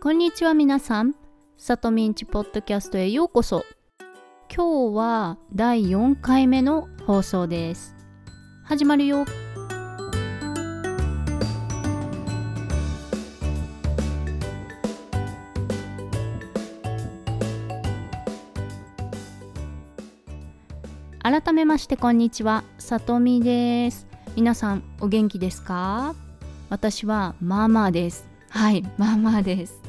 こんにちは皆さん。さとみんちポッドキャストへようこそ。今日は第4回目の放送です。始まるよ。改めましてこんにちは。さとみです。皆さんお元気ですか？私はまあまあです。はい、まあまあです。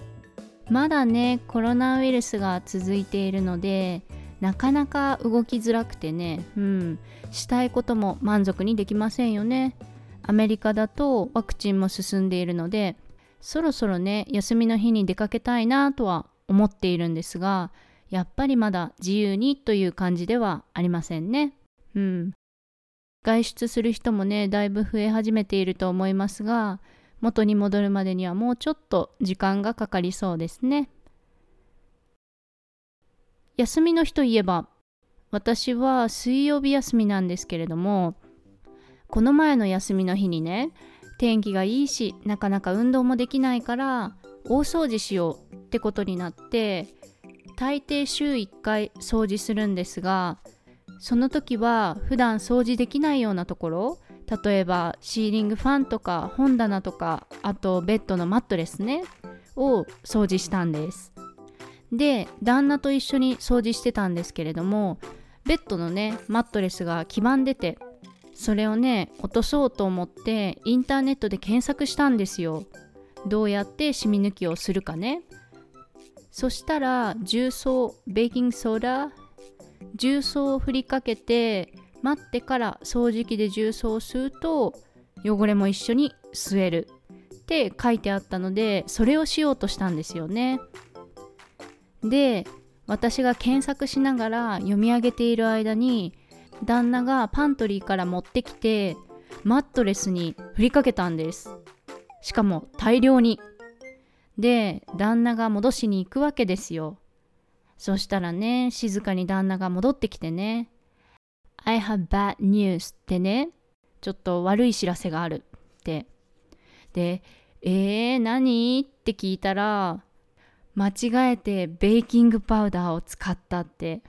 まだね、コロナウイルスが続いているので、なかなか動きづらくてね、うん、したいことも満足にできませんよね。アメリカだとワクチンも進んでいるので、そろそろね、休みの日に出かけたいなとは思っているんですが、やっぱりまだ自由にという感じではありませんね。うん。外出する人もね、だいぶ増え始めていると思いますが、元に戻るまでにはもうちょっと時間がかかりそうですね。休みの日といえば、私は水曜日休みなんですけれども、この前の休みの日にね、天気がいいし、なかなか運動もできないから、大掃除しようってことになって、大抵週1回掃除するんですが、その時は普段掃除できないようなところ、例えばシーリングファンとか本棚とかあとベッドのマットレスねを掃除したんです。で旦那と一緒に掃除してたんですけれどもベッドのねマットレスが黄ばんでてそれをね落とそうと思ってインターネットで検索したんですよ。どうやって染み抜きをするかね。そしたら重曹ベーキングソーダ重曹を振りかけて待ってから掃除機で重曹を吸うと汚れも一緒に吸えるって書いてあったのでそれをしようとしたんですよね。で私が検索しながら読み上げている間に旦那がパントリーから持ってきてマットレスに振りかけたんです。しかも大量に。で旦那が戻しに行くわけですよ。そしたらね静かに旦那が戻ってきてね I have bad news ってね、ちょっと悪い知らせがあるって。で、えー、何って聞いたら、間違えてベーキングパウダーを使ったって。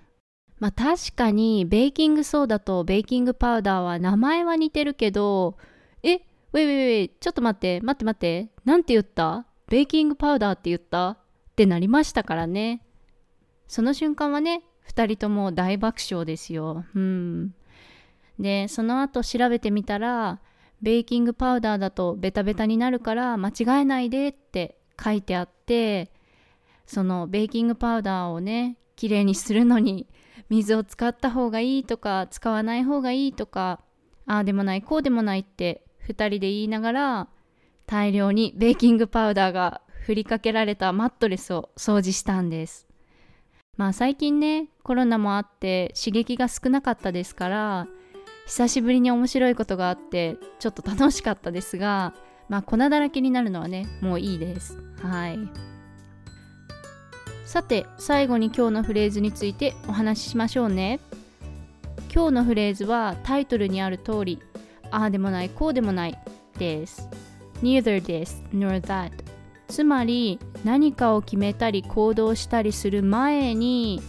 まあ確かにベーキングソーダとベーキングパウダーは名前は似てるけど、え、ウェイウェイウェイ、ちょっと待って、待って待って、なんて言った？ベーキングパウダーって言った？ってなりましたからね。その瞬間はね、2人とも大爆笑ですよ。うん。で、その後調べてみたら、ベーキングパウダーだとベタベタになるから間違えないでって書いてあって、そのベーキングパウダーをね、きれいにするのに水を使った方がいいとか使わない方がいいとか、ああでもないこうでもないって2人で言いながら大量にベーキングパウダーが振りかけられたマットレスを掃除したんです。まあ最近ねコロナもあって刺激が少なかったですから久しぶりに面白いことがあってちょっと楽しかったですがまあ粉だらけになるのはねもういいです。はい。さて最後に今日のフレーズについてお話ししましょうね。今日のフレーズはタイトルにある通りああでもないこうでもないです。Neither this nor that つまり何かを決めたり行動したりする前に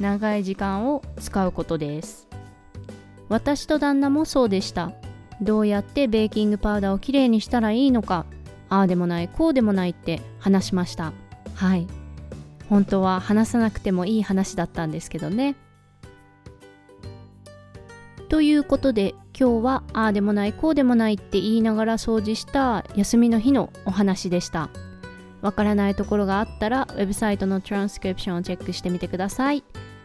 長い時間を使うことです。私と旦那もそうでした。どうやってベーキングパウダーをきれいにしたらいいのか。ああでもないこうでもないって話しました。はい。本当は話さなくてもいい話だったんですけどね。ということで今日はああでもないこうでもないって言いながら掃除した休みの日のお話でした。わからないところがあったらウェブサイトのトランスクリプションをチェックしてみてください。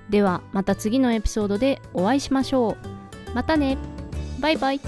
ではまた次のエピソードでお会いしましょう。またねバイバイ